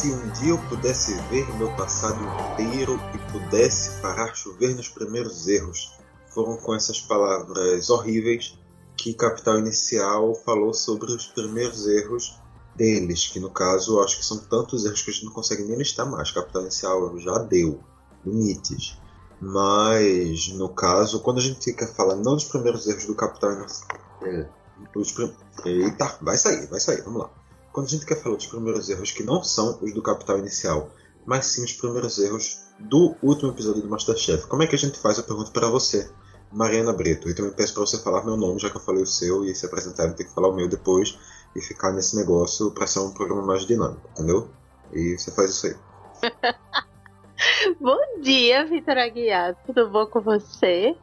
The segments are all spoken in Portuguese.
Se um dia eu pudesse ver meu passado inteiro e pudesse parar chover nos primeiros erros, foram com essas palavras horríveis que Capital Inicial falou sobre os primeiros erros deles, que no caso acho que são tantos erros que a gente não consegue nem listar mais. Capital Inicial já deu limites. Mas no caso, quando a gente quer falar não dos primeiros erros do Capital Inicial. É, prim... Eita, vai sair, vai sair, vamos lá. Quando a gente quer falar dos primeiros erros que não são os do Capital Inicial, mas sim os primeiros erros do último episódio do Masterchef, como é que a gente faz? Eu pergunto para você, Mariana Brito. E também peço para você falar meu nome, já que eu falei o seu, e se apresentar, tem que falar o meu depois e ficar nesse negócio para ser um programa mais dinâmico, entendeu? E você faz isso aí. bom dia, Vitor Aguiar. Tudo bom com você?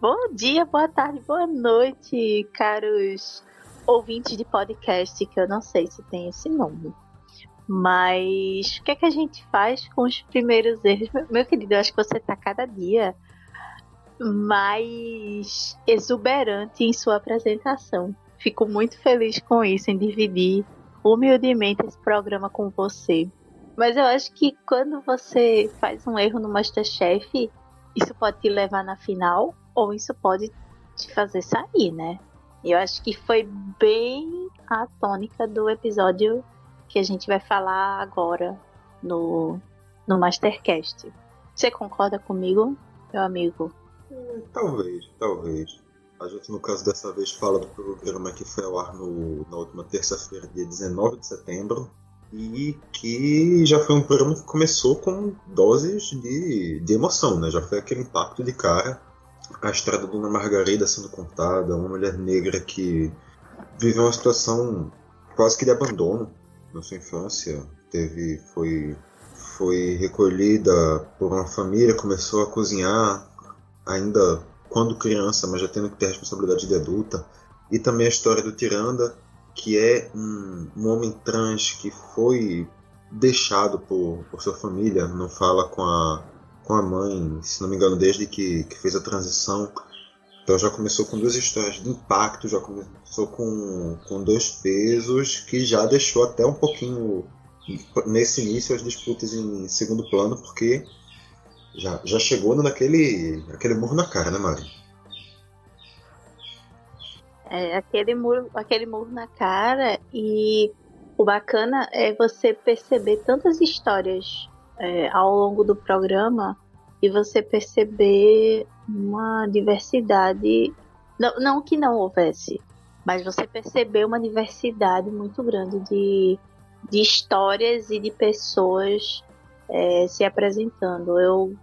Bom dia, boa tarde, boa noite, caros ouvintes de podcast, que eu não sei se tem esse nome. Mas o que é que a gente faz com os primeiros erros? Meu querido, eu acho que você tá cada dia mais exuberante em sua apresentação. Fico muito feliz com isso, em dividir humildemente esse programa com você. Mas eu acho que quando você faz um erro no Masterchef, isso pode te levar na final ou isso pode te fazer sair, né? Eu acho que foi bem a tônica do episódio que a gente vai falar agora no, no Mastercast. Você concorda comigo, meu amigo? Talvez, talvez. A gente, no caso dessa vez, fala do programa que foi ao ar no, na última terça-feira, dia 19 de setembro, e que já foi um programa que começou com doses de, de emoção, né? Já foi aquele impacto de cara. A história da Dona Margarida sendo contada, uma mulher negra que viveu uma situação quase que de abandono na sua infância. Teve, foi, foi recolhida por uma família, começou a cozinhar, ainda quando criança, mas já tendo que ter responsabilidade de adulta. E também a história do Tiranda, que é um, um homem trans que foi deixado por, por sua família, não fala com a, com a mãe, se não me engano, desde que, que fez a transição. Então já começou com duas histórias de impacto, já começou com, com dois pesos, que já deixou até um pouquinho nesse início as disputas em segundo plano, porque já, já chegou naquele aquele murro na cara, né, Mari? É, aquele murro, aquele murro na cara e o bacana é você perceber tantas histórias é, ao longo do programa e você perceber uma diversidade, não, não que não houvesse, mas você perceber uma diversidade muito grande de, de histórias e de pessoas é, se apresentando. Eu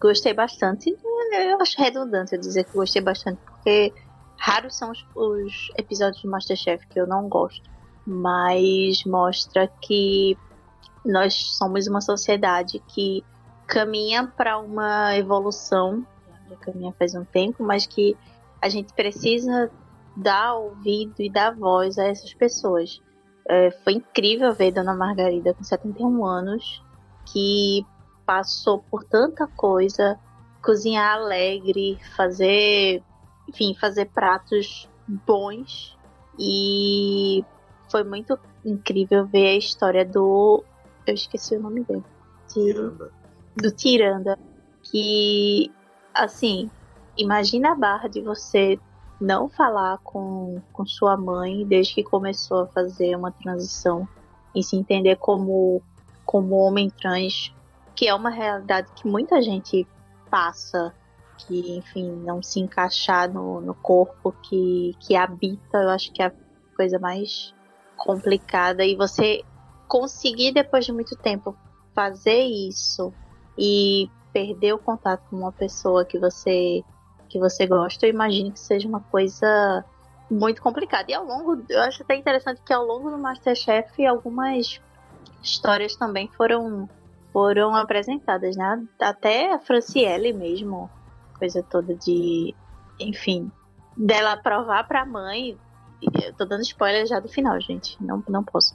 gostei bastante. Eu acho redundante eu dizer que gostei bastante, porque raros são os, os episódios de Masterchef que eu não gosto. Mas mostra que nós somos uma sociedade que caminha para uma evolução, já caminha faz um tempo, mas que a gente precisa dar ouvido e dar voz a essas pessoas. É, foi incrível ver Dona Margarida com 71 anos, que passou por tanta coisa, cozinhar alegre, fazer, enfim, fazer pratos bons e foi muito incrível ver a história do eu esqueci o nome dele. Tiranda. Do Tiranda, que assim, imagina a barra de você não falar com, com sua mãe desde que começou a fazer uma transição e se entender como como homem trans que é uma realidade que muita gente passa, que, enfim, não se encaixar no, no corpo que, que habita, eu acho que é a coisa mais complicada. E você conseguir, depois de muito tempo, fazer isso e perder o contato com uma pessoa que você que você gosta, eu imagino que seja uma coisa muito complicada. E ao longo, eu acho até interessante que ao longo do Masterchef algumas histórias também foram foram apresentadas, né? Até a Franciele mesmo, coisa toda de, enfim, dela provar pra mãe. Eu tô dando spoiler já do final, gente. Não, não posso.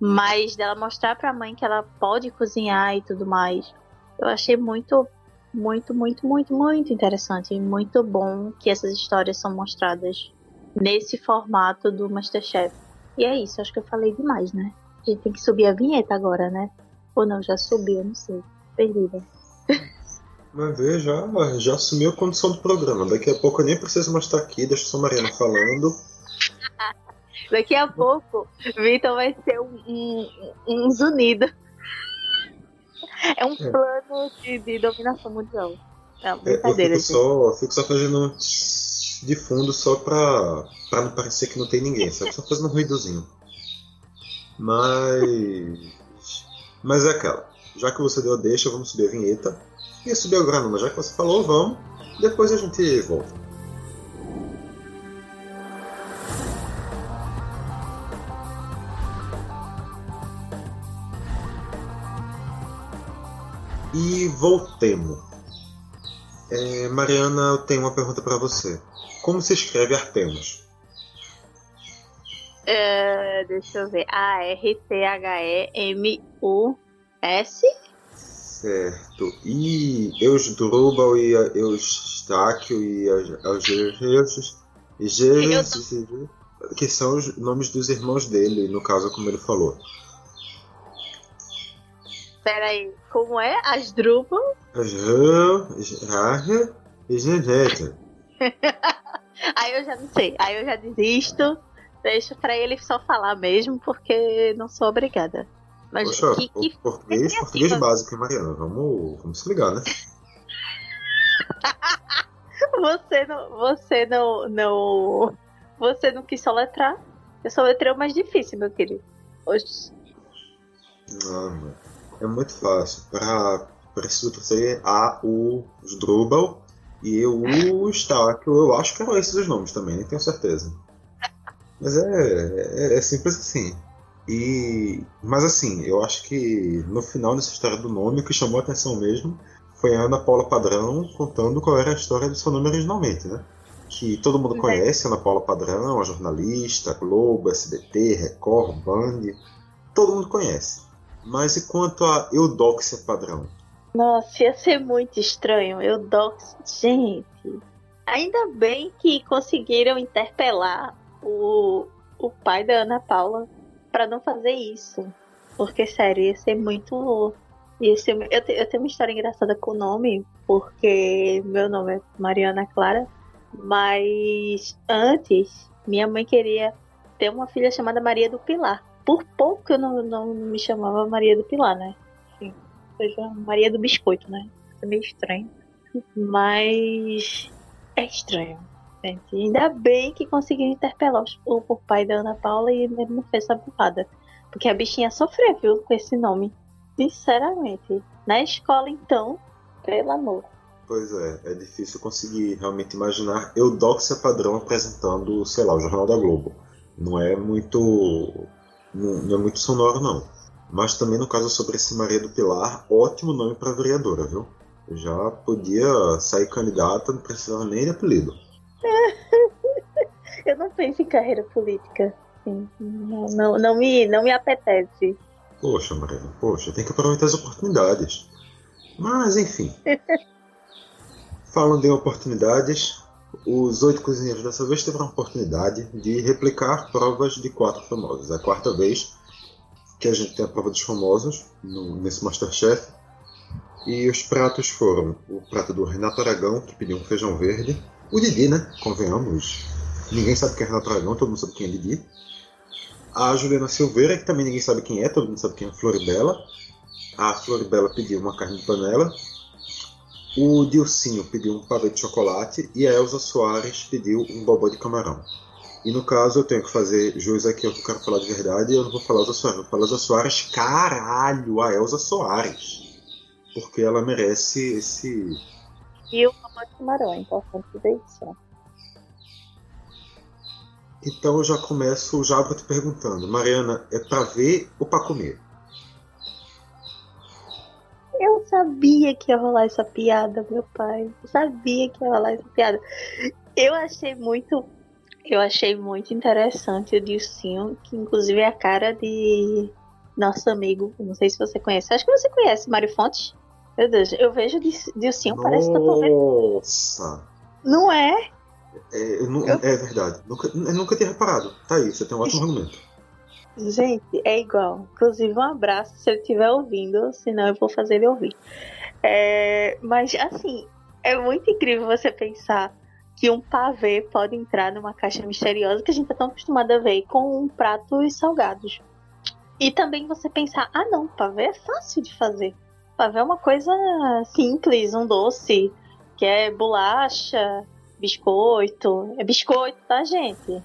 Mas dela mostrar pra mãe que ela pode cozinhar e tudo mais. Eu achei muito, muito, muito, muito, muito interessante. E muito bom que essas histórias são mostradas nesse formato do Masterchef. E é isso, acho que eu falei demais, né? A gente tem que subir a vinheta agora, né? Ou não, já subiu, não sei. Perdida. Mas ver, já, já assumiu a condição do programa. Daqui a pouco eu nem preciso estar aqui, deixa só a Mariana falando. Daqui a pouco, Vitor vai ser um, um, um zunido. É um é. plano de, de, dominação mundial. É uma brincadeira. Eu fico, só, fico só fazendo de fundo só pra, pra não parecer que não tem ninguém, sabe? Só fazendo um ruidozinho. Mas. Mas é aquela. Já que você deu a deixa, vamos subir a vinheta. E subir o granuma, já que você falou, vamos. Depois a gente volta. E voltemos. É, Mariana, eu tenho uma pergunta para você. Como se escreve Artemus? É, deixa eu ver. A-R-T-H-E-M-U-S? Certo. E Eusdrubal e Eustáquio e Algerius que são os nomes dos irmãos dele, no caso, como ele falou. Peraí, como é? Asdrubal? Aí eu já não sei. Aí eu já desisto. Deixo pra ele só falar mesmo, porque não sou obrigada. Mas Poxa, que, que português, que português básico, hein, Mariana? Vamos, vamos se ligar, né? você não. Você não, não. Você não quis soletrar. Eu soletrei o mais difícil, meu querido. Oxi. Não, mano. É muito fácil. Para preciso trazer A, U, Drubal e o Stark. Eu acho que eram esses os nomes também, nem tenho certeza. Mas é, é, é, simples assim. E, mas assim, eu acho que no final dessa história do nome, o que chamou a atenção mesmo foi a Ana Paula Padrão contando qual era a história do seu nome originalmente, né? Que todo mundo conhece, Ana Paula Padrão, a jornalista, Globo, SBT, Record, Band, todo mundo conhece. Mas e quanto a Eudóxia Padrão? Nossa, ia ser muito estranho. Eudóxia. Gente, ainda bem que conseguiram interpelar o, o pai da Ana Paula para não fazer isso. Porque, sério, ia ser muito. Ia ser, eu, te, eu tenho uma história engraçada com o nome, porque meu nome é Mariana Clara, mas antes minha mãe queria ter uma filha chamada Maria do Pilar por pouco eu não, não me chamava Maria do Pilar, né? Enfim, seja Maria do Biscoito, né? É meio estranho. Mas é estranho. Gente. Ainda bem que conseguiu interpelar o, o pai da Ana Paula e ele não fez essa burrada. Porque a bichinha sofreu, viu, com esse nome. Sinceramente. Na escola, então, pelo amor. Pois é, é difícil conseguir realmente imaginar Eudóxia Padrão apresentando, sei lá, o Jornal da Globo. Não é muito não, não é muito sonoro, não. Mas também no caso sobre esse Maria do Pilar, ótimo nome para vereadora, viu? Já podia sair candidata, não precisava nem de apelido. Eu não penso em carreira política. Sim. Não, não, não, me, não me apetece. Poxa, Mariana, poxa, tem que aproveitar as oportunidades. Mas, enfim. Falando em oportunidades, os oito cozinheiros dessa vez tiveram a oportunidade de replicar provas de quatro famosos. É a quarta vez que a gente tem a prova dos famosos no, nesse Masterchef. E os pratos foram o prato do Renato Aragão, que pediu um feijão verde. O Didi, né? Convenhamos. Ninguém sabe quem é Renato Aragão, todo mundo sabe quem é Didi. A Juliana Silveira, que também ninguém sabe quem é, todo mundo sabe quem é Floribela. A Floribela pediu uma carne de panela. O Dilcinho pediu um pavê de chocolate e a Elza Soares pediu um bobó de camarão. E no caso eu tenho que fazer jus aqui, eu quero falar de verdade, eu não vou falar Elza Soares, eu vou falar Elza Soares, caralho, a Elza Soares. Porque ela merece esse. E o bobó de camarão, é importante dizer isso. Então eu já começo já te perguntando, Mariana, é para ver ou para comer? Sabia que ia rolar essa piada, meu pai. Eu sabia que ia rolar essa piada. Eu achei muito. Eu achei muito interessante o Dilcinho, que inclusive é a cara de nosso amigo. Não sei se você conhece. Acho que você conhece Mário Fontes. Meu Deus, eu vejo Dilcinho, parece que eu tô vendo. Nossa! Não é? É, não, eu... é verdade. Nunca, eu nunca tinha reparado. Tá aí, você tem um ótimo argumento. Gente, é igual. Inclusive, um abraço se ele estiver ouvindo, senão eu vou fazer ele ouvir. É, mas, assim, é muito incrível você pensar que um pavê pode entrar numa caixa misteriosa que a gente tá tão acostumado a ver com um prato e salgados. E também você pensar, ah não, pavê é fácil de fazer. Pavê é uma coisa simples, um doce, que é bolacha, biscoito. É biscoito, tá, gente?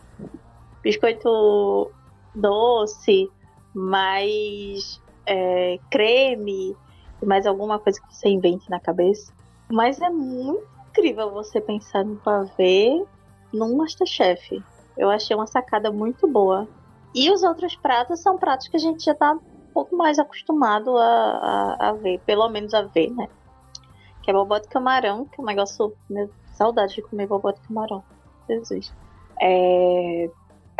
Biscoito doce, mais é, creme, mais alguma coisa que você invente na cabeça. Mas é muito incrível você pensar no pavê num Masterchef. Eu achei uma sacada muito boa. E os outros pratos são pratos que a gente já tá um pouco mais acostumado a, a, a ver, pelo menos a ver, né? Que é bobó de camarão, que é um negócio. Meu, saudade de comer bobó de camarão. Jesus. É,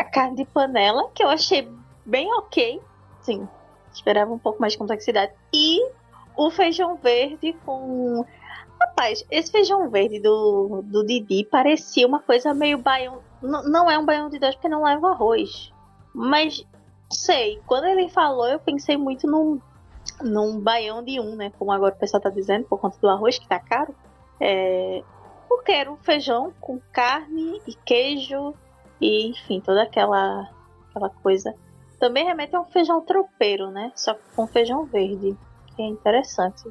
a carne de panela, que eu achei bem ok. Sim, esperava um pouco mais de complexidade. E o feijão verde com Rapaz, esse feijão verde do, do Didi parecia uma coisa meio baião. N não é um baião de dois porque não leva arroz. Mas, sei, quando ele falou, eu pensei muito num, num baião de um, né? Como agora o pessoal tá dizendo, por conta do arroz que tá caro. É, era um feijão com carne e queijo e, enfim, toda aquela, aquela coisa. Também remete a um feijão tropeiro, né? Só com feijão verde, que é interessante.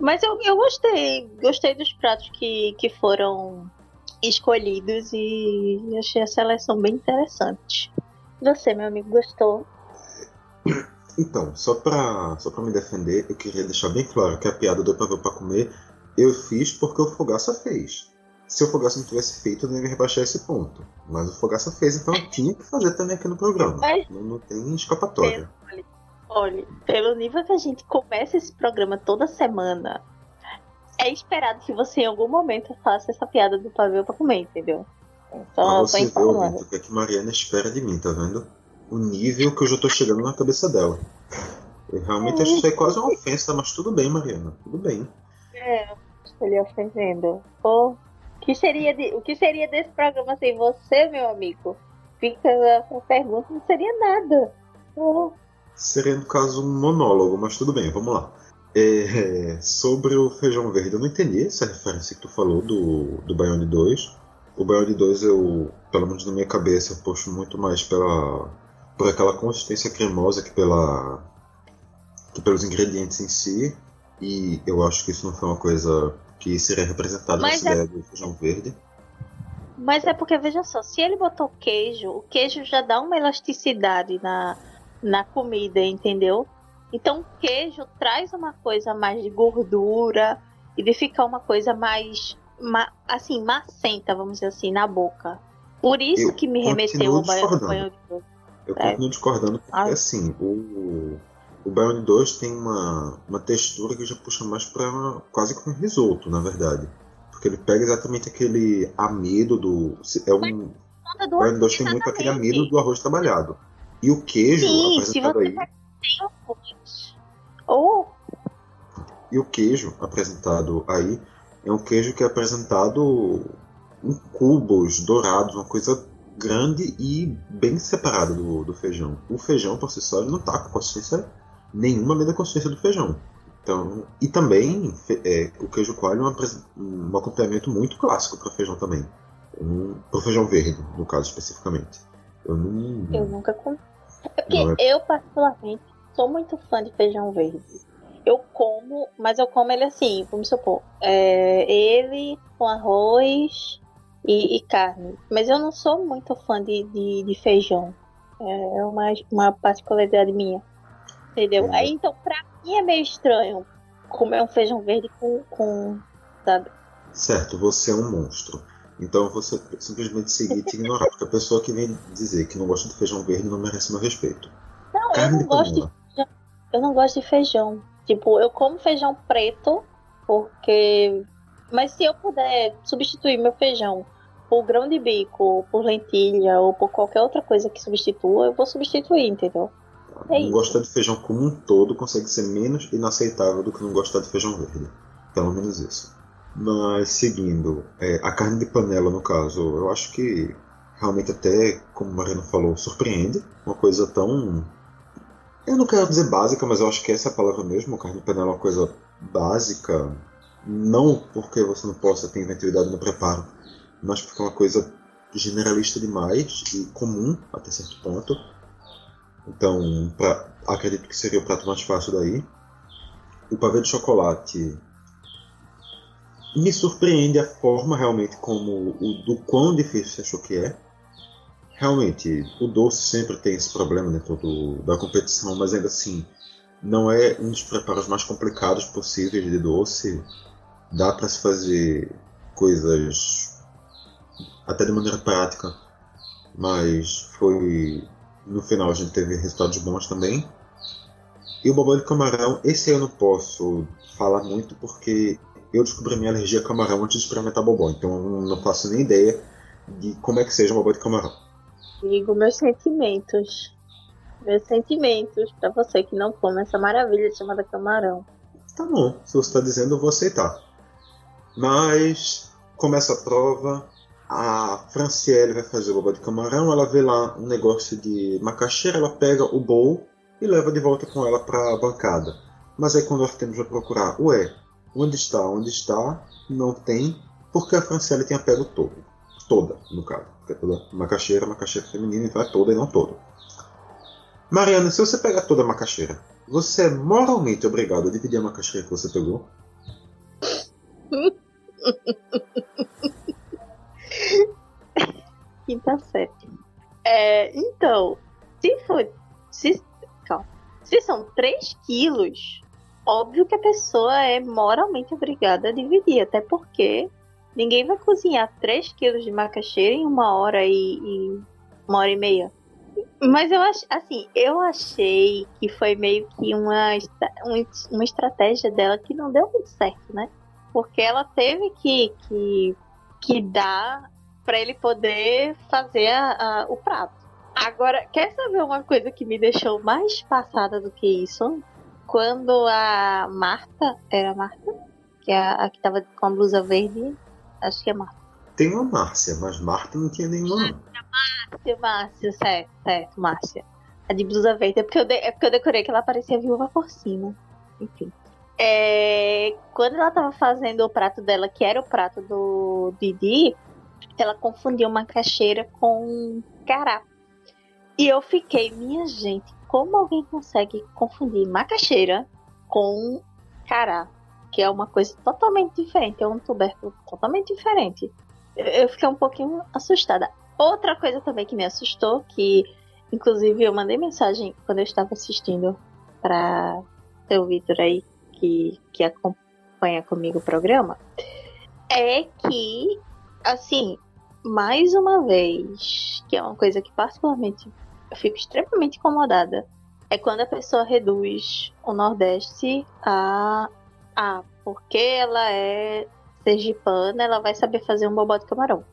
Mas eu, eu gostei. Gostei dos pratos que, que foram escolhidos e achei a seleção bem interessante. Você, meu amigo, gostou? Então, só pra, só pra me defender, eu queria deixar bem claro que a piada do pavê pra comer eu fiz porque o Fogaça fez. Se o Fogaça não tivesse feito, eu não ia rebaixar esse ponto. Mas o Fogaça fez, então eu tinha que fazer também aqui no programa. Mas... Não, não tem escapatória. Olha, pelo nível que a gente começa esse programa toda semana, é esperado que você em algum momento faça essa piada do pavê pra comer, entendeu? Então, você vê o que, é que Mariana espera de mim, tá vendo? O nível que eu já tô chegando na cabeça dela. Eu realmente acho isso aí quase uma ofensa, mas tudo bem, Mariana, tudo bem. É, estou lhe ofendendo. Pô, que seria de, o que seria desse programa sem você, meu amigo? Fica a pergunta, não seria nada. Oh. Seria, no caso, um monólogo, mas tudo bem, vamos lá. É, sobre o feijão verde, eu não entendi essa referência que tu falou do, do Bione 2. O Bione 2, eu, pelo menos na minha cabeça, eu puxo muito mais pela, por aquela consistência cremosa que, pela, que pelos ingredientes em si. E eu acho que isso não foi uma coisa que seria representada nessa é... ideia do feijão verde. Mas é porque, veja só, se ele botou queijo, o queijo já dá uma elasticidade na, na comida, entendeu? Então o queijo traz uma coisa mais de gordura e de ficar uma coisa mais ma, assim, macenta, vamos dizer assim, na boca. Por isso eu que me remeteu ao banho de. Eu é. continuo discordando porque ah. assim, o, o Bione 2 tem uma, uma textura que já puxa mais para quase como um risoto, na verdade. Porque ele pega exatamente aquele amido do. É um. O Bione 2 tem muito aquele amido do arroz trabalhado. E o queijo Sim, apresentado aí. Oh. E o queijo apresentado aí é um queijo que é apresentado em cubos dourados, uma coisa grande e bem separada do, do feijão. O feijão por si só ele não está com consistência nenhuma além da consistência do feijão. Então, e também é, o queijo coalho é um, um acompanhamento muito clássico para feijão também. Um, para o feijão verde, no caso especificamente. Eu, não... eu nunca comi. É porque é... eu, particularmente, sou muito fã de feijão verde. Eu como, mas eu como ele assim, vamos supor, é, ele com arroz e, e, carne. Mas eu não sou muito fã de, de, de feijão. É uma, uma particularidade minha. Entendeu? Aí então, pra mim é meio estranho comer um feijão verde com. com sabe? Certo, você é um monstro. Então você simplesmente seguir e te ignorar, porque a pessoa que vem dizer que não gosta de feijão verde não merece meu respeito. Não, Carne eu não gosto de feijão. Eu não gosto de feijão. Tipo, eu como feijão preto porque. Mas se eu puder substituir meu feijão por grão de bico, por lentilha ou por qualquer outra coisa que substitua, eu vou substituir, entendeu? É não gostar de feijão como um todo consegue ser menos inaceitável do que não gostar de feijão verde. Pelo menos isso. Mas seguindo, é, a carne de panela no caso, eu acho que realmente até, como o Mariano falou, surpreende. Uma coisa tão Eu não quero dizer básica, mas eu acho que essa é a palavra mesmo. Carne de panela é uma coisa básica. Não porque você não possa ter inventividade no preparo, mas porque é uma coisa generalista demais e comum até certo ponto. Então, pra, acredito que seria o prato mais fácil daí. O pavê de chocolate me surpreende a forma realmente como o do quão difícil você achou que é. Realmente, o doce sempre tem esse problema dentro do, da competição, mas ainda assim, não é um dos preparos mais complicados possíveis de doce. Dá para se fazer coisas até de maneira prática, mas foi no final a gente teve resultados bons também. E o bobó de camarão, esse eu não posso falar muito porque eu descobri minha alergia a camarão antes de experimentar bobó, então eu não faço nem ideia de como é que seja o bobó de camarão. Digo meus sentimentos. Meus sentimentos para você que não come essa maravilha chamada camarão. Tá bom, se você está dizendo, eu vou aceitar. Mas começa a prova, a Franciele vai fazer o bobó de camarão, ela vê lá um negócio de macaxeira, ela pega o bowl e leva de volta com ela para a bancada. Mas aí quando nós temos a procurar, ué, onde está, onde está, não tem, porque a Franciele tem a pele todo. Toda, no caso. Porque é toda macaxeira, macaxeira feminina, então é toda e não todo. Mariana, se você pegar toda a macaxeira, você é moralmente obrigado a dividir a macaxeira que você pegou? Quinta série. É, então, se for. Se, calma, se são 3 quilos, óbvio que a pessoa é moralmente obrigada a dividir, até porque ninguém vai cozinhar 3 quilos de macaxeira em uma hora e, e uma hora e meia. Mas eu acho, assim, eu achei que foi meio que uma, uma estratégia dela que não deu muito certo, né? Porque ela teve que, que, que dar para ele poder fazer a, a, o prato. Agora, quer saber uma coisa que me deixou mais passada do que isso? Quando a Marta, era a Marta? Que é a, a que tava com a blusa verde, acho que é Marta. Tem uma Márcia, mas Marta não tinha nenhuma. Márcia, Márcia, certo, certo, Márcia. A de blusa verde, é porque eu, de, é porque eu decorei que ela parecia viúva por cima. Enfim. É, quando ela tava fazendo o prato dela, que era o prato do Didi, ela confundiu uma caixeira com cará. E eu fiquei, minha gente, como alguém consegue confundir macaxeira com cará? Que é uma coisa totalmente diferente, é um tubérculo totalmente diferente. Eu fiquei um pouquinho assustada. Outra coisa também que me assustou, que inclusive eu mandei mensagem quando eu estava assistindo para o Vitor aí, que, que acompanha comigo o programa, é que, assim, mais uma vez, que é uma coisa que particularmente eu fico extremamente incomodada, é quando a pessoa reduz o Nordeste a. a porque ela é sergipana, ela vai saber fazer um bobó de camarão.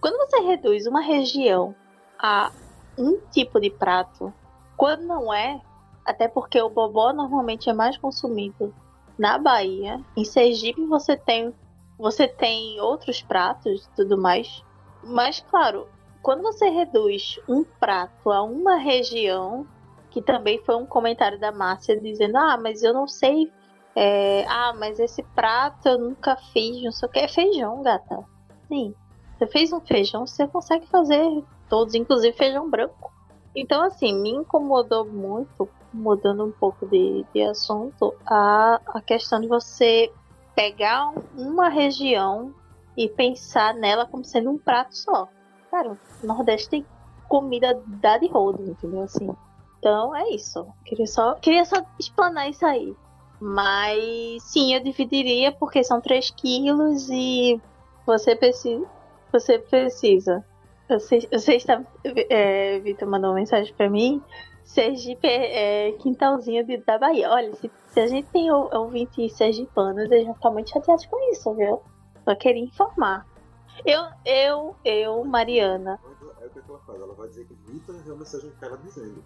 Quando você reduz uma região a um tipo de prato, quando não é, até porque o bobó normalmente é mais consumido na Bahia, em Sergipe você tem você tem outros pratos e tudo mais, mas claro, quando você reduz um prato a uma região, que também foi um comentário da Márcia dizendo: Ah, mas eu não sei. É, ah, mas esse prato eu nunca fiz, não sei o que. É feijão, gata. Sim. Você fez um feijão, você consegue fazer todos, inclusive feijão branco. Então, assim, me incomodou muito, mudando um pouco de, de assunto, a, a questão de você pegar uma região e pensar nela como sendo um prato só. Cara, o Nordeste tem comida da de rodo, entendeu? Assim. Então é isso. Queria só, queria só explanar isso aí. Mas sim, eu dividiria porque são 3 quilos e você precisa. Você precisa. Você, você está. É, Vitor mandou uma mensagem para mim. Sergipe é, é quintalzinho de, da Bahia. Olha, se, se a gente tem ouvinte sergipanos, eles já estão muito chateados com isso, viu? Só queria informar. Eu, eu, eu, Mariana. É o que ela faz, ela vai dizer que Vitor enviou mensagem que ela dizendo.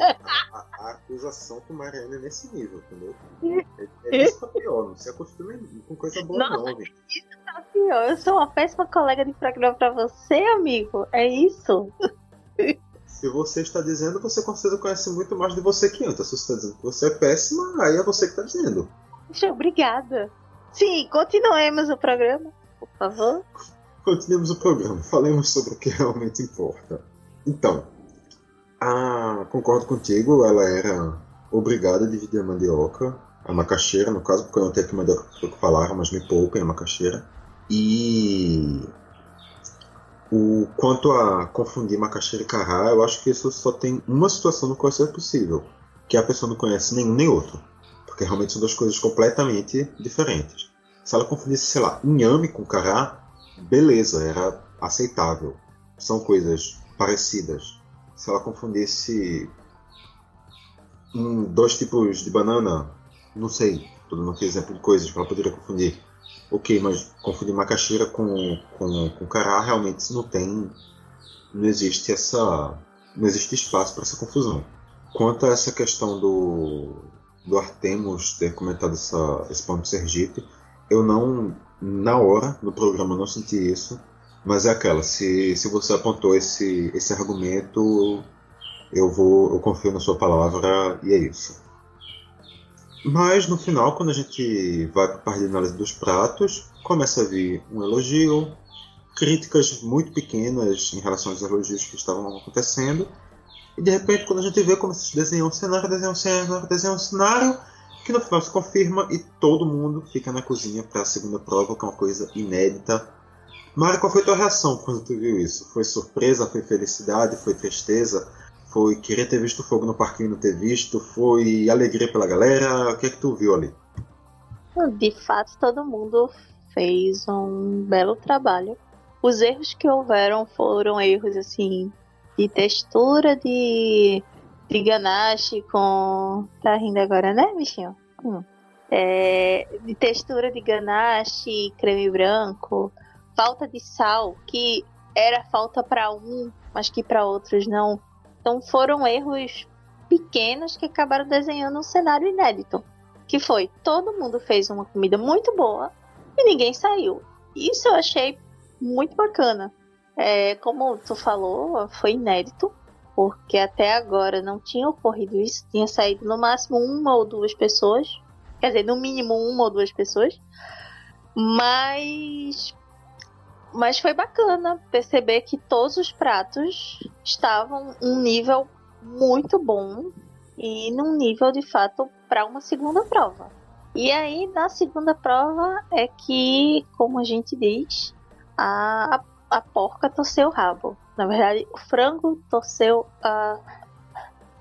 A, a, a, acusação com Mariana é nesse nível, entendeu? É, é isso tá pior, não se acostume com coisa boa Nossa, não, gente. Isso tá pior. Eu sou uma péssima colega de programa pra você, amigo. É isso. Se você está dizendo, você com certeza conhece muito mais de você que antes. Se você está dizendo que você é péssima, aí é você que está dizendo. Obrigada. Sim, continuemos o programa, por favor. Continuemos o programa. Falemos sobre o que realmente importa. Então, a... concordo contigo, ela era obrigada a dividir a mandioca, a macaxeira, no caso, porque eu não tenho aqui mandioca para falar, mas me poupem a macaxeira. E o quanto a confundir macaxeira e carrá, eu acho que isso só tem uma situação no qual isso é possível, que a pessoa não conhece nenhum nem outro, porque realmente são duas coisas completamente diferentes. Se ela confundisse, sei lá, inhame com carrá, beleza, era aceitável. São coisas parecidas. Se ela confundisse um, dois tipos de banana, não sei, estou dando aqui exemplo de coisas que ela poderia confundir ok, mas confundir macaxeira com, com, com cará realmente não tem. Não existe essa. Não existe espaço para essa confusão. Quanto a essa questão do, do Artemus ter comentado essa, esse ponto de Sergipe, eu não. Na hora, no programa, não senti isso. Mas é aquela, se, se você apontou esse, esse argumento, eu vou eu confio na sua palavra e é isso. Mas no final, quando a gente vai para a parte de análise dos pratos, começa a vir um elogio, críticas muito pequenas em relação aos elogios que estavam acontecendo, e de repente, quando a gente vê como se desenha um cenário, desenha um cenário, desenha um cenário, que no final se confirma e todo mundo fica na cozinha para a segunda prova, que é uma coisa inédita. Mari, qual foi a tua reação quando tu viu isso? Foi surpresa? Foi felicidade? Foi tristeza? Foi querer ter visto fogo no parquinho e não ter visto? Foi alegria pela galera? O que é que tu viu ali? De fato, todo mundo fez um belo trabalho. Os erros que houveram foram erros assim de textura de, de ganache com. Tá rindo agora, né, bichinho? Hum. É, de textura de ganache, creme branco, falta de sal, que era falta para um, mas que para outros não. Então foram erros pequenos que acabaram desenhando um cenário inédito. Que foi, todo mundo fez uma comida muito boa e ninguém saiu. Isso eu achei muito bacana. É, como tu falou, foi inédito, porque até agora não tinha ocorrido isso. Tinha saído no máximo uma ou duas pessoas. Quer dizer, no mínimo uma ou duas pessoas. Mas mas foi bacana perceber que todos os pratos estavam um nível muito bom e num nível de fato para uma segunda prova. E aí na segunda prova é que, como a gente diz, a, a porca torceu o rabo. Na verdade, o frango torceu a.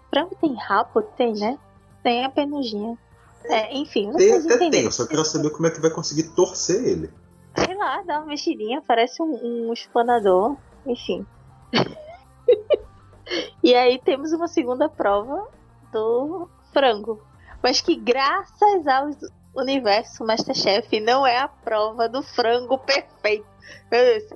Frango tem rabo? Tem, né? Tem a penugem. É, enfim, tem, até tem, eu só quero saber como é que vai conseguir torcer ele. Sei lá, dá uma mexidinha, parece um, um espanador, enfim. e aí temos uma segunda prova do frango. Mas que graças ao universo Masterchef não é a prova do frango perfeito.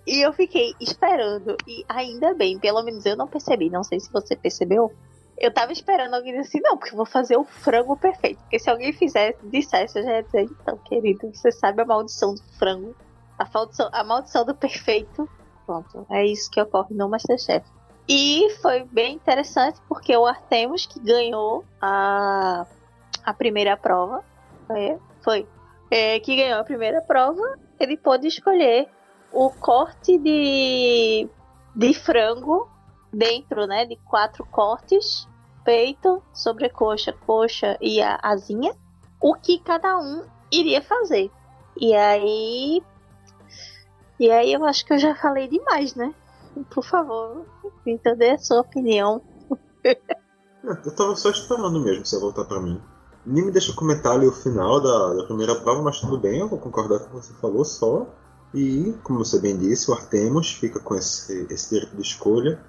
E eu fiquei esperando. E ainda bem, pelo menos eu não percebi. Não sei se você percebeu. Eu tava esperando alguém dizer assim, não, porque eu vou fazer o frango perfeito. Porque se alguém fizesse, dissesse, eu já ia dizer, então, querido, você sabe a maldição do frango a, a maldição do perfeito. Pronto, é isso que ocorre no Masterchef. E foi bem interessante porque o Artemus que ganhou a, a primeira prova, é, foi, é, que ganhou a primeira prova, ele pôde escolher o corte de, de frango dentro, né, de quatro cortes, peito, sobrecoxa, coxa e a asinha, o que cada um iria fazer. E aí e aí eu acho que eu já falei demais, né? Por favor, então dê a sua opinião. Eu tava só esperando mesmo você voltar para mim. Nem me deixa comentar ali o final da, da, primeira prova, mas tudo bem, eu vou concordar com o que você falou só. E, como você bem disse, o Artemus fica com esse, esse direito de escolha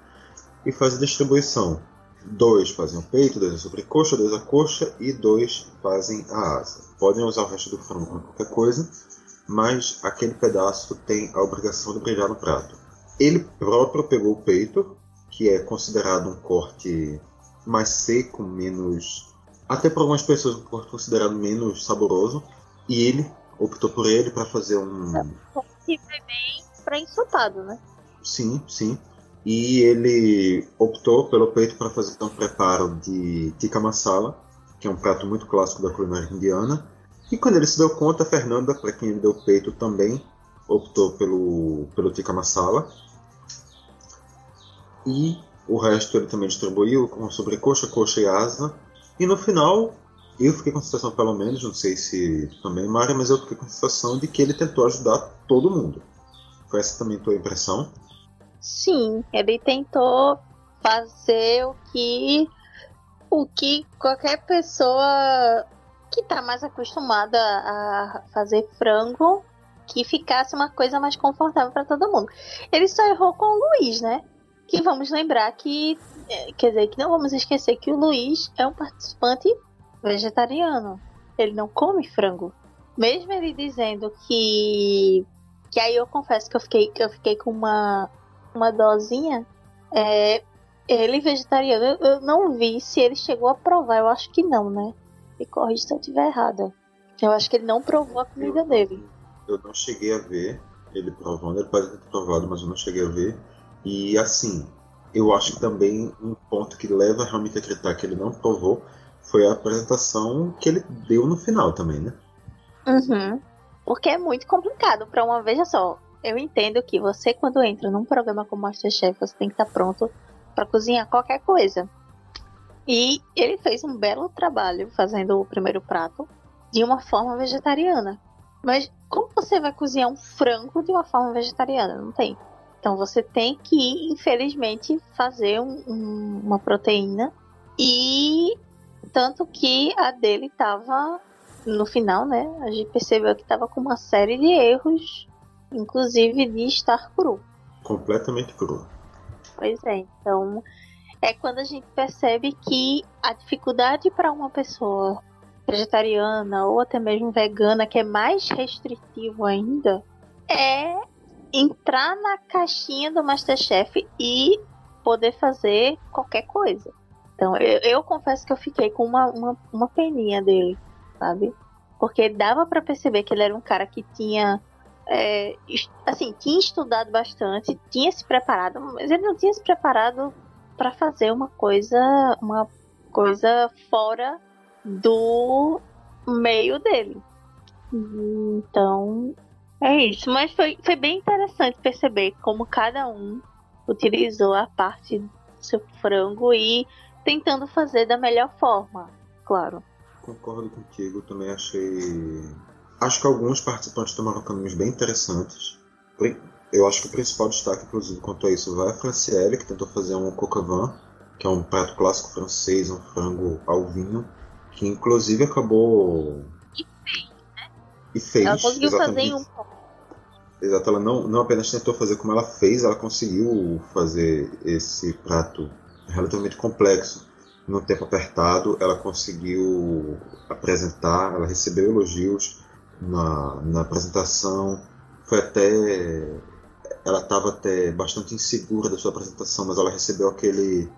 e faz a distribuição. Dois fazem o peito, dois a sobrecoxa, dois a coxa e dois fazem a asa. Podem usar o resto do frango qualquer coisa, mas aquele pedaço tem a obrigação de brilhar no prato. Ele próprio pegou o peito, que é considerado um corte mais seco, menos. Até por algumas pessoas, um corte considerado menos saboroso, e ele optou por ele para fazer um. Que foi bem para ensopado, né? Sim, sim. e ele optou pelo peito para fazer um preparo de tikka masala, que é um prato muito clássico da culinária indiana. E quando ele se deu conta, a Fernanda, para quem ele deu peito também, optou pelo, pelo tikka masala. E o resto ele também distribuiu com sobrecoxa, coxa e asa. E no final, eu fiquei com a sensação, pelo menos, não sei se também, Mari, mas eu fiquei com a sensação de que ele tentou ajudar todo mundo. Foi essa também a tua impressão? Sim, ele tentou fazer o que o que qualquer pessoa que está mais acostumada a fazer frango que ficasse uma coisa mais confortável para todo mundo. Ele só errou com o Luiz, né? Que vamos lembrar que é, quer dizer que não vamos esquecer que o Luiz é um participante vegetariano. Ele não come frango. Mesmo ele dizendo que que aí eu confesso que eu fiquei que eu fiquei com uma uma dosinha. É, ele vegetariano, eu, eu não vi se ele chegou a provar. Eu acho que não, né? Me corrija se eu estiver errada. Eu acho que ele não provou a comida eu, dele. Eu não cheguei a ver ele provando. Ele pode ter provado, mas eu não cheguei a ver. E assim, eu acho que também um ponto que leva realmente a acreditar que ele não provou foi a apresentação que ele deu no final também, né? Uhum. Porque é muito complicado para uma veja só eu entendo que você, quando entra num programa como Masterchef, você tem que estar pronto para cozinhar qualquer coisa. E ele fez um belo trabalho fazendo o primeiro prato de uma forma vegetariana. Mas como você vai cozinhar um frango de uma forma vegetariana? Não tem. Então você tem que, infelizmente, fazer um, um, uma proteína. E tanto que a dele estava no final, né? A gente percebeu que estava com uma série de erros inclusive de estar cru. Completamente cru. Pois é, então é quando a gente percebe que a dificuldade para uma pessoa vegetariana ou até mesmo vegana, que é mais restritivo ainda, é entrar na caixinha do Masterchef e poder fazer qualquer coisa. Então, eu, eu confesso que eu fiquei com uma, uma, uma peninha dele, sabe? Porque dava para perceber que ele era um cara que tinha é, assim, tinha estudado bastante, tinha se preparado, mas ele não tinha se preparado para fazer uma coisa, uma coisa fora do meio dele. Então, é isso. Mas foi, foi bem interessante perceber como cada um utilizou a parte do seu frango e tentando fazer da melhor forma, claro. Concordo contigo, também achei Acho que alguns participantes tomaram caminhos bem interessantes. Eu acho que o principal destaque, inclusive, quanto a isso, vai a Franciele, que tentou fazer um coq que é um prato clássico francês, um frango ao vinho, que inclusive acabou. E fez, né? E fez. Ela conseguiu fazer em um Exato, ela não, não apenas tentou fazer como ela fez, ela conseguiu fazer esse prato relativamente complexo no tempo apertado. Ela conseguiu apresentar, ela recebeu elogios na, na apresentação. Foi até. Ela estava até bastante insegura da sua apresentação, mas ela recebeu aquele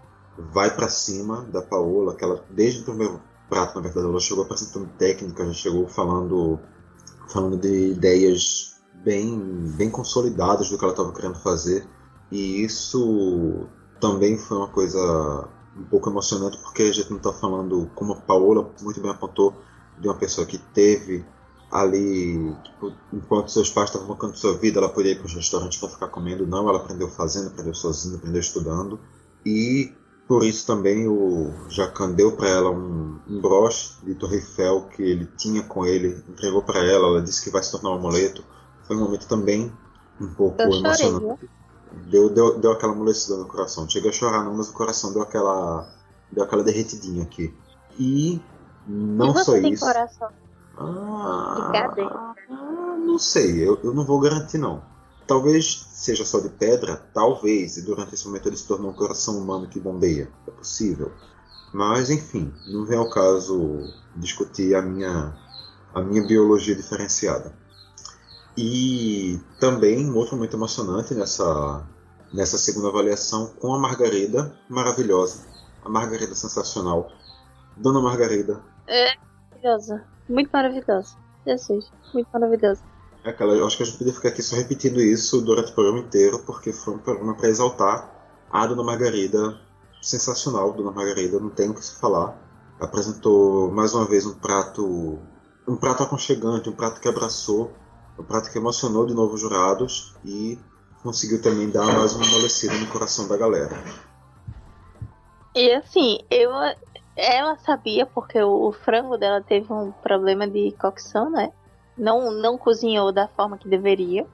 vai para cima da Paola, que ela, desde o primeiro prato, na verdade, ela chegou apresentando técnica, já chegou falando, falando de ideias bem, bem consolidadas do que ela estava querendo fazer. E isso também foi uma coisa um pouco emocionante, porque a gente não está falando, como a Paola muito bem apontou, de uma pessoa que teve ali, tipo, enquanto seus pais estavam bancando sua vida, ela podia ir para os restaurantes para ficar comendo. Não, ela aprendeu fazendo, aprendeu sozinha, aprendeu estudando. E por isso também o Jacan deu para ela um, um broche de Torre Eiffel que ele tinha com ele, entregou para ela, ela disse que vai se tornar um amuleto. Foi um momento também um pouco Eu emocionante. Deu, deu, deu aquela amolecida no coração. Cheguei a chorar não, mas o coração deu aquela, deu aquela derretidinha aqui. E não e só isso. Coração? Ah, ah, não sei, eu, eu não vou garantir não. Talvez seja só de pedra, talvez, e durante esse momento ele se tornou um coração humano que bombeia. É possível. Mas, enfim, não vem ao caso discutir a minha, a minha biologia diferenciada. E também um outro momento emocionante nessa, nessa segunda avaliação com a Margarida, maravilhosa. A Margarida sensacional. Dona Margarida. É, maravilhosa. Muito maravilhoso. Jesus, muito maravilhoso. É aquela, eu acho que a gente podia ficar aqui só repetindo isso durante o programa inteiro, porque foi um programa para exaltar A Dona Margarida, sensacional, Dona Margarida, não tem o que se falar. Apresentou mais uma vez um prato, um prato aconchegante, um prato que abraçou, um prato que emocionou de novo os jurados e conseguiu também dar mais uma amolecida no coração da galera. E assim, eu, ela sabia porque o, o, frango dela teve um problema de cocção, né? Não, não cozinhou da forma que deveria.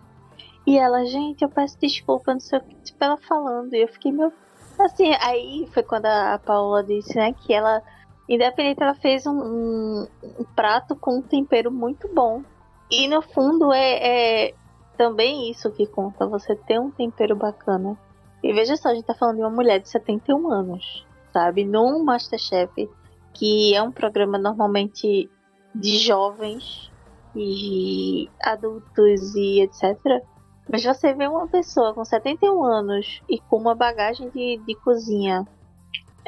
E ela, gente, eu peço desculpa, não sei o que, tipo, ela falando. E eu fiquei, meu. Assim, aí foi quando a Paula disse, né, que ela, independente, ela fez um, um, um prato com um tempero muito bom. E no fundo é, é também isso que conta, você ter um tempero bacana. E veja só, a gente tá falando de uma mulher de 71 anos, sabe? Num Masterchef, que é um programa normalmente de jovens e adultos e etc. Mas você vê uma pessoa com 71 anos e com uma bagagem de, de cozinha,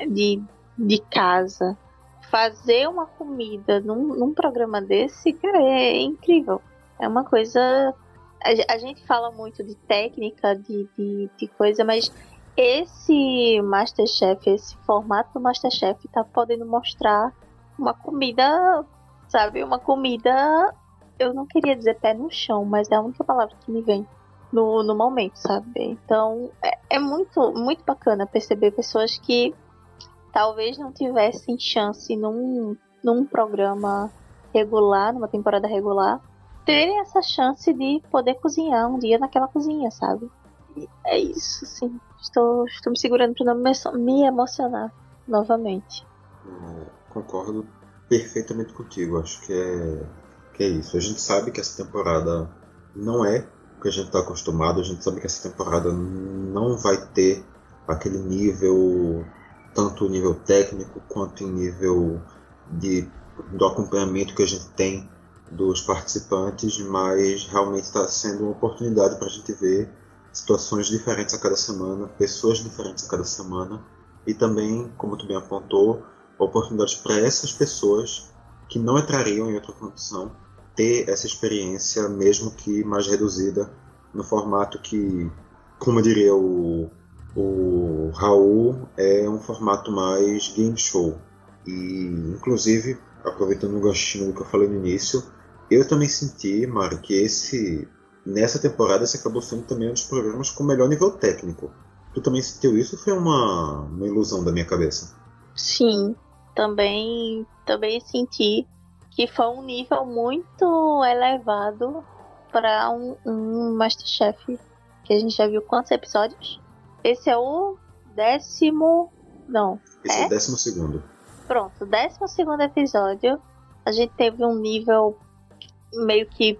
de, de casa, fazer uma comida num, num programa desse, cara, é incrível. É uma coisa a, gente fala muito de técnica, de, de, de coisa, mas esse Masterchef, esse formato do Masterchef tá podendo mostrar uma comida, sabe? Uma comida, eu não queria dizer pé no chão, mas é a única palavra que me vem no, no momento, sabe? Então é, é muito, muito bacana perceber pessoas que talvez não tivessem chance num, num programa regular, numa temporada regular, terem essa chance de poder cozinhar um dia naquela cozinha, sabe? É isso, sim. Estou, estou me segurando para não me emocionar novamente. É, concordo perfeitamente contigo. Acho que é, que é isso. A gente sabe que essa temporada não é o que a gente está acostumado. A gente sabe que essa temporada não vai ter aquele nível, tanto nível técnico quanto em nível de, do acompanhamento que a gente tem dos participantes, mas realmente está sendo uma oportunidade para a gente ver situações diferentes a cada semana, pessoas diferentes a cada semana e também, como tu bem apontou, oportunidades para essas pessoas que não entrariam em outra condição ter essa experiência, mesmo que mais reduzida, no formato que, como diria o, o Raul, é um formato mais game show. E, inclusive, aproveitando o ganchinho do que eu falei no início, eu também senti, Mari, que esse nessa temporada esse acabou sendo também um dos programas com melhor nível técnico. Tu também sentiu isso ou foi uma, uma ilusão da minha cabeça? Sim, também também senti que foi um nível muito elevado para um, um Masterchef que a gente já viu quantos episódios? Esse é o décimo. Não. Esse é, é o décimo segundo. Pronto, décimo segundo episódio. A gente teve um nível meio que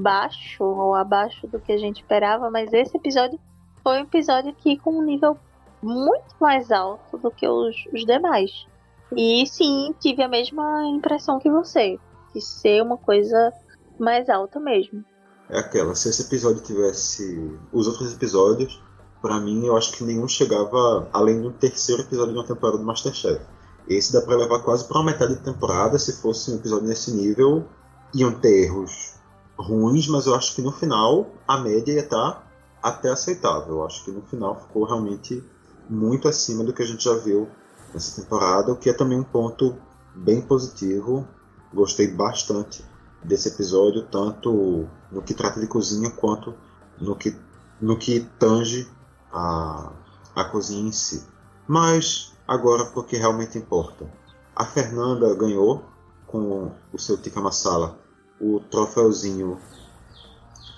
baixo ou abaixo do que a gente esperava, mas esse episódio foi um episódio que com um nível muito mais alto do que os, os demais. E sim, tive a mesma impressão que você, de ser uma coisa mais alta mesmo. É aquela, se esse episódio tivesse os outros episódios, para mim eu acho que nenhum chegava além do terceiro episódio de uma temporada do Masterchef. Esse dá para levar quase uma metade da temporada se fosse um episódio nesse nível iam ter erros ruins, mas eu acho que no final a média ia estar tá até aceitável. Eu acho que no final ficou realmente muito acima do que a gente já viu nessa temporada, o que é também um ponto bem positivo. Gostei bastante desse episódio, tanto no que trata de cozinha quanto no que, no que tange a, a cozinha em si. Mas agora porque realmente importa. A Fernanda ganhou com o seu tikka masala o troféuzinho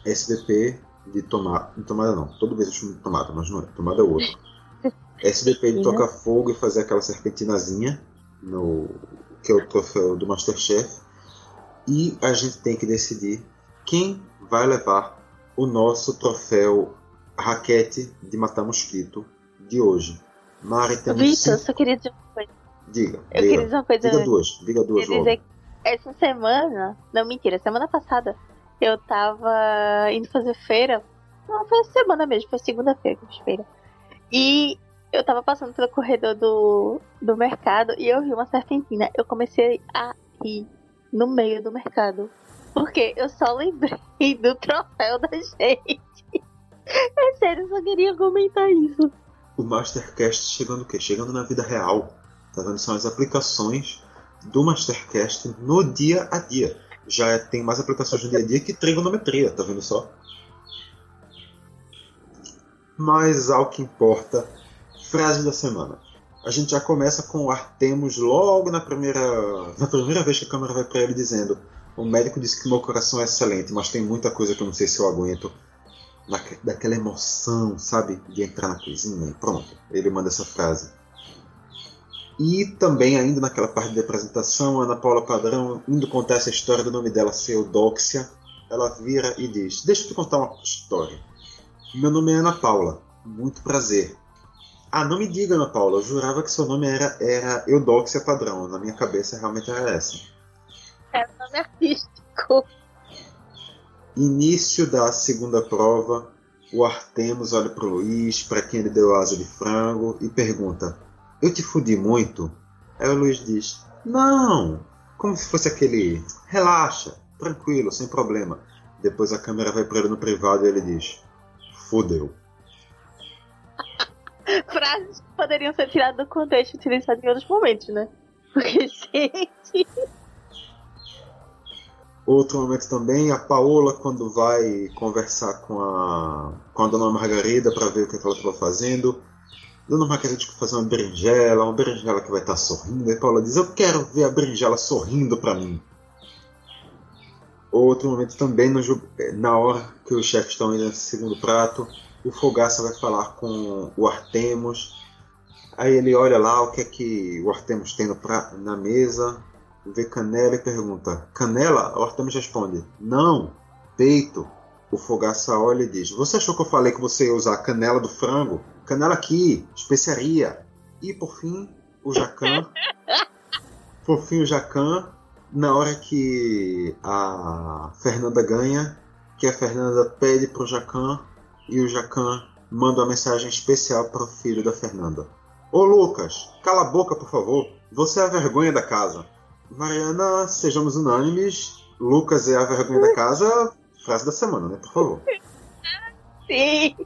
SDP de tomada. Tomada não, toda vez eu chamo de tomada, mas não é. Tomada é outro. SDP de tocar fogo e fazer aquela serpentinazinha, no, que é o troféu do Masterchef. E a gente tem que decidir quem vai levar o nosso troféu raquete de matar mosquito de hoje. Mari, temos Vitor, cinco... só queria dizer uma coisa. Diga. Eu diga. queria dizer uma coisa. Diga duas. Diga duas. Queria dizer essa semana, não mentira, semana passada, eu tava indo fazer feira. Não, foi semana mesmo, foi segunda-feira que eu fiz feira. E eu tava passando pelo corredor do, do mercado e eu vi uma serpentina. Eu comecei a rir no meio do mercado. Porque eu só lembrei do troféu da gente. É sério, eu só queria comentar isso. o Mastercast chegando o quê? Chegando na vida real. Tá vendo? São as aplicações do Mastercast no dia a dia. Já tem mais aplicações no dia a dia que trigonometria, tá vendo só? Mas ao que importa, frase da semana. A gente já começa com o Artemus logo na primeira, na primeira vez que a câmera vai para ele dizendo: O médico disse que meu coração é excelente, mas tem muita coisa que eu não sei se eu aguento. daquela emoção, sabe? De entrar na cozinha e pronto. Ele manda essa frase. E também, ainda naquela parte de apresentação, Ana Paula Padrão, indo contar essa história do nome dela ser Eudóxia, ela vira e diz: Deixa eu te contar uma história. Meu nome é Ana Paula, muito prazer. Ah, não me diga, Ana Paula, eu jurava que seu nome era, era Eudóxia Padrão. Na minha cabeça realmente era essa. É o nome artístico. Início da segunda prova, o Artemus olha para o Luiz, para quem ele deu asa de frango, e pergunta: eu te fudi muito? Aí o Luiz diz: Não, como se fosse aquele. Relaxa, tranquilo, sem problema. Depois a câmera vai para ele no privado e ele diz: Fudeu. Frases que poderiam ser tiradas do contexto e utilizadas em outros momentos, né? Porque, gente. Outro momento também, a Paola, quando vai conversar com a, com a dona Margarida para ver o que, é que ela estava fazendo, Margarida diz que fazer uma berinjela, uma berinjela que vai estar sorrindo. E Paula diz: Eu quero ver a berinjela sorrindo para mim. Outro momento também, no, na hora que os chefes estão indo nesse segundo prato, o Fogaça vai falar com o Artemos. Aí ele olha lá o que é que o Artemos tem no pra, na mesa, vê canela e pergunta: Canela? O Artemos responde: Não, peito. O Fogaça olha e diz: Você achou que eu falei que você ia usar a canela do frango? Canela aqui, especiaria. E por fim, o Jacan. por fim, o Jacan, na hora que a Fernanda ganha, que a Fernanda pede pro Jacan e o Jacan manda uma mensagem especial para o filho da Fernanda. Ô Lucas, cala a boca, por favor. Você é a vergonha da casa. Mariana, sejamos unânimes. Lucas é a vergonha da casa. Frase da semana, né? Por favor. Sim.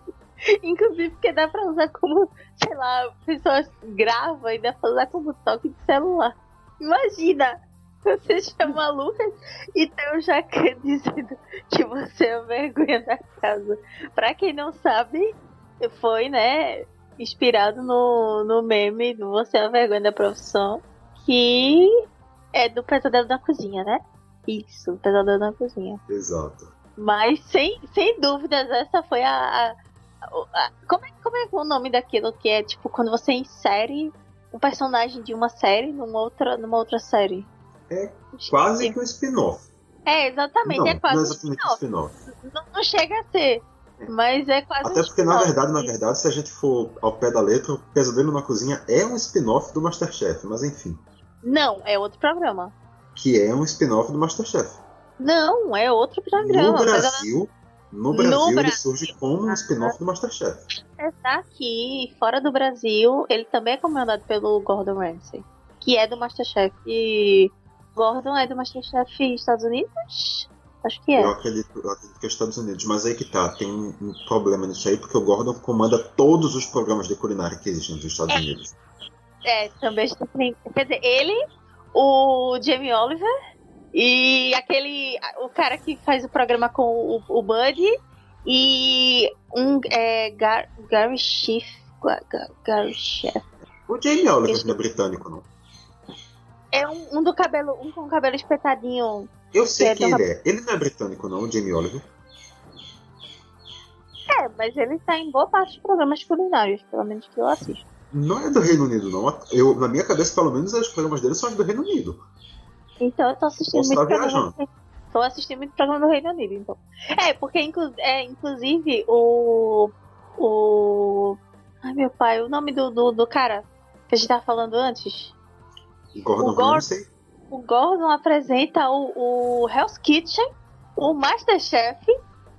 Inclusive porque dá pra usar como, sei lá, a pessoa grava e dá pra usar como toque de celular. Imagina! Você chama Lucas e tem o Jacan dizendo que você é a vergonha da casa. Pra quem não sabe, foi, né, inspirado no, no meme do Você é a vergonha da profissão, que é do Pesadelo da Cozinha, né? Isso, Pesadelo da Cozinha. Exato. Mas, sem, sem dúvidas, essa foi a, a como é, como é o nome daquilo que é tipo quando você insere um personagem de uma série numa outra, numa outra série? É quase que um spin-off. É, exatamente, não, é quase não é exatamente um spin-off. Spin não, não, chega a ser. É. Mas é quase Até um porque, na verdade, na verdade, se a gente for ao pé da letra, o Pesadelo na Cozinha é um spin-off do Masterchef, mas enfim. Não, é outro programa. Que é um spin-off do Masterchef. Não, é outro programa. No Brasil, no Brasil, no ele Brasil. surge como um spin-off do Masterchef. Está aqui, fora do Brasil, ele também é comandado pelo Gordon Ramsay, que é do Masterchef. E Gordon é do Masterchef Estados Unidos? Acho que é. Eu acredito, eu acredito que é Estados Unidos, mas aí que tá, tem um problema nisso aí, porque o Gordon comanda todos os programas de culinária que existem nos Estados é. Unidos. É, também tem. Quer dizer, ele, o Jamie Oliver e aquele. O cara que faz o programa com o, o Buddy e um é, Gar, Gary Schiff. Gary Chef. O Jamie Oliver não é britânico, não. É um, um, do cabelo. Um com cabelo espetadinho. Eu sei que quem ele é. Ele não é britânico, não, o Jamie Oliver. É, mas ele está em boa parte dos programas culinários, pelo menos que eu assisto. Não é do Reino Unido, não. Eu, na minha cabeça, pelo menos, os programas dele são do Reino Unido. Então eu tô assistindo muito programa. Tô assistindo muito programa do Reino Unido, então. É, porque inclu é, inclusive o. O. Ai meu pai, o nome do, do, do cara que a gente tava falando antes. Gordon o Gordon, o Gordon apresenta o, o Hell's Kitchen, o Masterchef,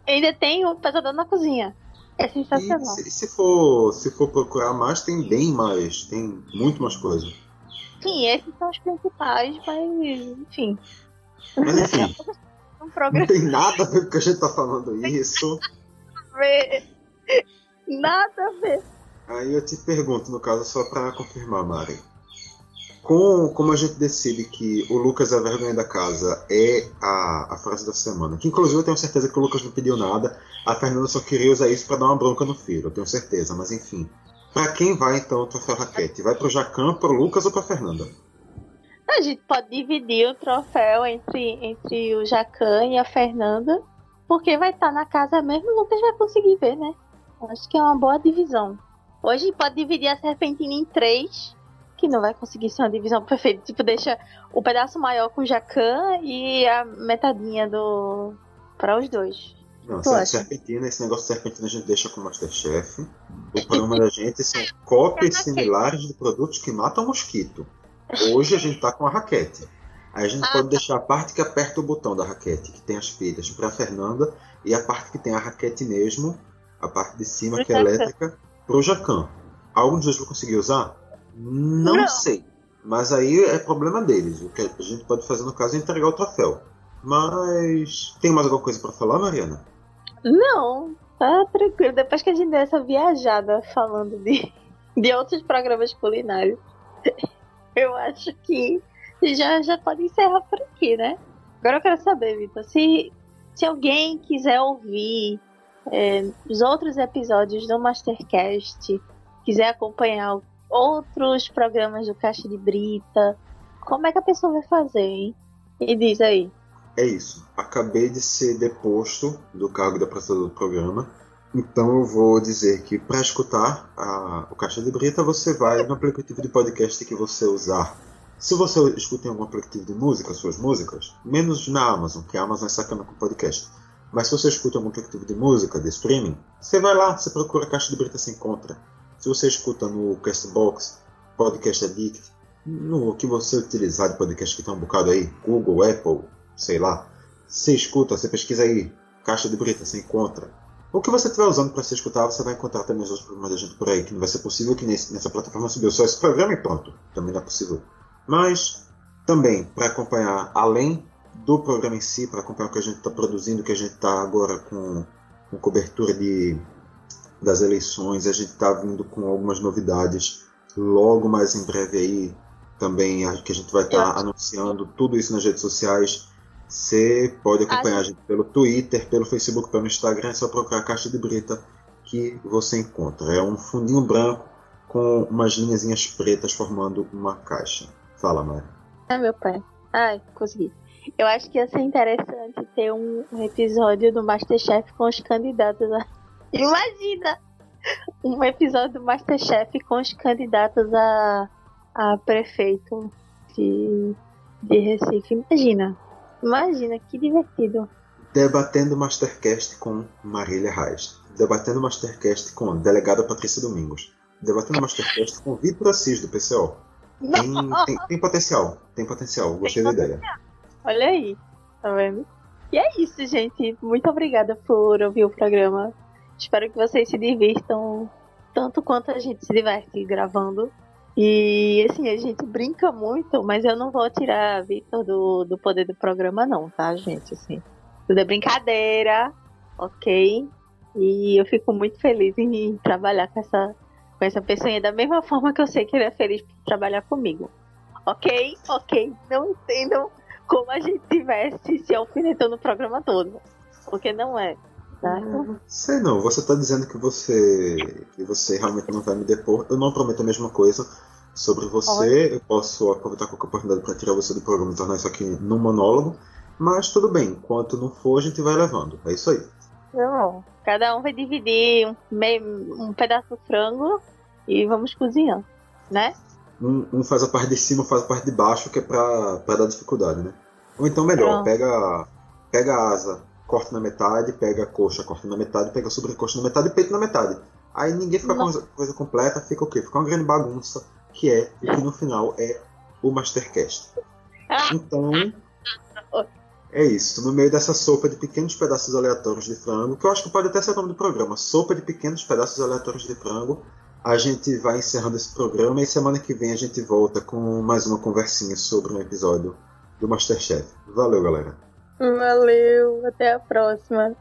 e ainda tem o Pesadelo na Cozinha. É sensacional. E se, se, for, se for procurar mais, tem bem mais. Tem muito mais coisa. Sim, esses são os principais, mas enfim. Mas enfim. um programa... Não tem nada a ver com que a gente tá falando isso. Nada a ver. Nada a ver. Aí eu te pergunto, no caso, só para confirmar, Mari. Com, como a gente decide que o Lucas é a vergonha da casa é a, a frase da semana, que inclusive eu tenho certeza que o Lucas não pediu nada, a Fernanda só queria usar isso para dar uma bronca no filho, eu tenho certeza, mas enfim. Para quem vai então o troféu raquete? Vai pro Jacan, pro Lucas ou pra Fernanda? A gente pode dividir o troféu entre, entre o Jacan e a Fernanda, porque vai estar tá na casa mesmo, o Lucas vai conseguir ver, né? Acho que é uma boa divisão. Hoje pode dividir a serpentina em três, que não vai conseguir ser uma divisão perfeita. Tipo, deixa o pedaço maior com o Jacan e a metadinha do. para os dois. Não, serpentina, esse negócio de serpentina a gente deixa com o Masterchef. O problema da gente são cópias similares de produtos que matam mosquito. Hoje a gente tá com a raquete. Aí a gente ah, pode tá. deixar a parte que aperta o botão da raquete, que tem as pilhas, para Fernanda, e a parte que tem a raquete mesmo, a parte de cima que é elétrica, pro Jacan. Algum dos dois vão conseguir usar? Não, Não, sei. Mas aí é problema deles. O que a gente pode fazer no caso é entregar o troféu. Mas tem mais alguma coisa para falar, Mariana? Não, tá tranquilo. Depois que a gente deu essa viajada falando de, de outros programas culinários, eu acho que já, já pode encerrar por aqui, né? Agora eu quero saber, Vitor, se, se alguém quiser ouvir é, os outros episódios do Mastercast, quiser acompanhar outros programas do Caixa de Brita, como é que a pessoa vai fazer, hein? E diz aí. É isso. Acabei de ser deposto do cargo de apresentador do programa. Então eu vou dizer que para escutar a, o Caixa de Brita, você vai no aplicativo de podcast que você usar. Se você escuta em algum aplicativo de música, suas músicas, menos na Amazon, que a Amazon é sacana com podcast. Mas se você escuta algum aplicativo de música, de streaming, você vai lá, você procura Caixa de Brita, se encontra. Se você escuta no Castbox, Podcast Addict, no que você utilizar de podcast que tem um bocado aí, Google, Apple, sei lá, você escuta, você pesquisa aí, Caixa de Brita, você encontra. O que você estiver usando para se escutar, você vai encontrar também os outros programas da gente por aí, que não vai ser possível que nesse, nessa plataforma subiu só esse programa e pronto. Também não é possível. Mas, também, para acompanhar, além do programa em si, para acompanhar o que a gente está produzindo, que a gente está agora com, com cobertura de das eleições. A gente está vindo com algumas novidades logo mais em breve aí também que a gente vai estar tá anunciando tudo isso nas redes sociais. Você pode acompanhar a gente pelo Twitter, pelo Facebook, pelo Instagram, é só procurar a Caixa de Brita que você encontra. É um fundinho branco com umas linhazinhas pretas formando uma caixa. Fala, Mari. Ah, meu pai. Ai, consegui. Eu acho que ia ser interessante ter um episódio do Masterchef com os candidatos a Imagina um episódio do Masterchef com os candidatos a, a prefeito de, de Recife. Imagina. Imagina, que divertido. Debatendo Mastercast com Marília Reis. Debatendo Mastercast com delegada Patrícia Domingos. Debatendo Mastercast com Vitor Assis, do PCO. Tem, tem, tem, potencial, tem potencial. Gostei tem da potencial. ideia. Olha aí, tá vendo? E é isso, gente. Muito obrigada por ouvir o programa. Espero que vocês se divirtam tanto quanto a gente se diverte gravando. E assim, a gente brinca muito, mas eu não vou tirar a Vitor do, do poder do programa, não, tá, gente? Assim, tudo é brincadeira, ok? E eu fico muito feliz em trabalhar com essa, com essa pessoa da mesma forma que eu sei que ele é feliz por trabalhar comigo. Ok? Ok. Não entendam como a gente tivesse se alfinetando o programa todo. Porque não é. Sei não, você está dizendo que você que você realmente não vai me depor. Eu não prometo a mesma coisa sobre você. Eu posso aproveitar qualquer oportunidade para tirar você do programa e tornar isso aqui num monólogo. Mas tudo bem, enquanto não for, a gente vai levando. É isso aí. Não, cada um vai dividir um, meio, um pedaço do frango e vamos cozinhar, né? Um, um, faz a parte de cima, faz a parte de baixo, que é pra, pra dar dificuldade, né? Ou então melhor, pega, pega a asa corta na metade, pega a coxa, corta na metade, pega a sobrecoxa na metade e peito na metade. Aí ninguém fica com a coisa completa, fica o quê? Fica uma grande bagunça, que é o que no final é o Mastercast. Então, é isso. No meio dessa sopa de pequenos pedaços aleatórios de frango, que eu acho que pode até ser o nome do programa, sopa de pequenos pedaços aleatórios de frango, a gente vai encerrando esse programa e semana que vem a gente volta com mais uma conversinha sobre um episódio do Masterchef. Valeu, galera! Valeu, até a próxima.